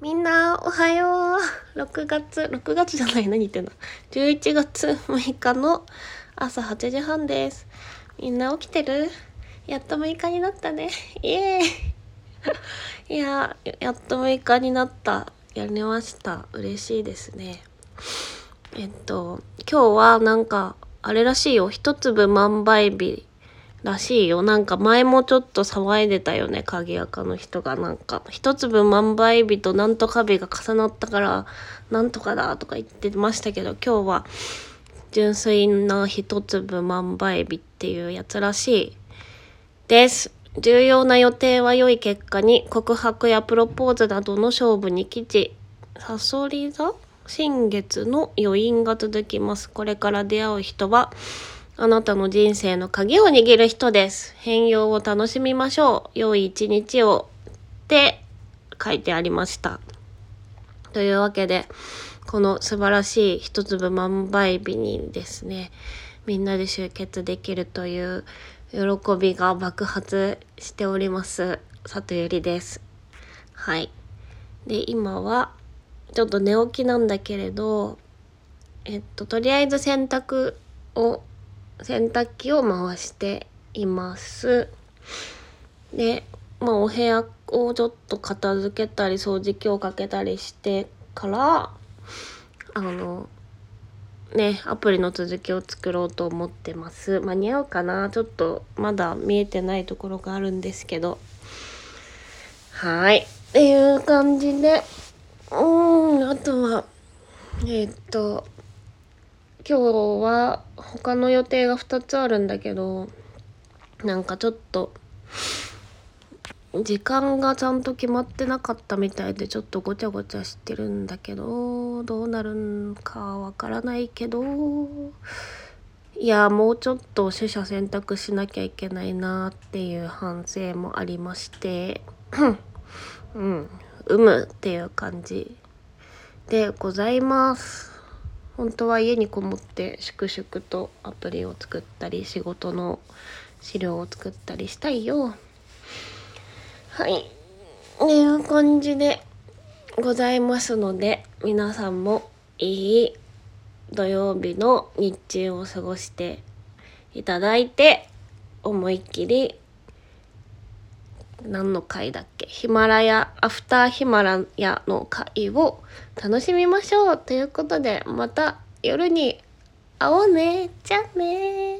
みんな、おはよう。6月、6月じゃない、何言ってんの？11月6日の朝8時半です。みんな起きてる？やっと6日になったね。イエーイ。いや、やっと6日になった。やりました。嬉しいですね。えっと、今日はなんか、あれらしいよ。一粒万倍日らしいよ。なんか前もちょっと騒いでたよね。鍵垢の人がなんか、一粒万倍日となんとか日が重なったから、なんとかだとか言ってましたけど、今日は純粋な一粒万倍日っていうやつらしいです。重要な予定は良い結果に、告白やプロポーズなどの勝負に吉、サソリ座？新月の余韻が続きます。これから出会う人は、あなたの人生の鍵を握る人です。変容を楽しみましょう。良い一日を。って書いてありました。というわけで、この素晴らしい一粒万倍日にですね、みんなで集結できるという喜びが爆発しております。里ゆりです。はい。で、今は、ちょっと寝起きなんだけれど、えっと、とりあえず洗濯を、洗濯機を回しています。で、まあ、お部屋をちょっと片付けたり、掃除機をかけたりしてから、あの、ね、アプリの続きを作ろうと思ってます。間に合うかな？ちょっとまだ見えてないところがあるんですけど。はい。っていう感じで、うん、あとは、えーっと、今日は他の予定が2つあるんだけど、なんかちょっと、時間がちゃんと決まってなかったみたいでちょっとごちゃごちゃしてるんだけどどうなるんかわからないけど。いやもうちょっと取捨選択しなきゃいけないなっていう反省もありまして。うん。うむっていう感じでございます。本当は家にこもって粛々とアプリを作ったり仕事の資料を作ったりしたいよはい。っていう感じでございますので、皆さんもいい土曜日の日中を過ごしていただいて、思いっきり、何の回だっけ？ヒマラヤ、アフターヒマラヤの回を楽しみましょうということで、また夜に会おうね。じゃあね。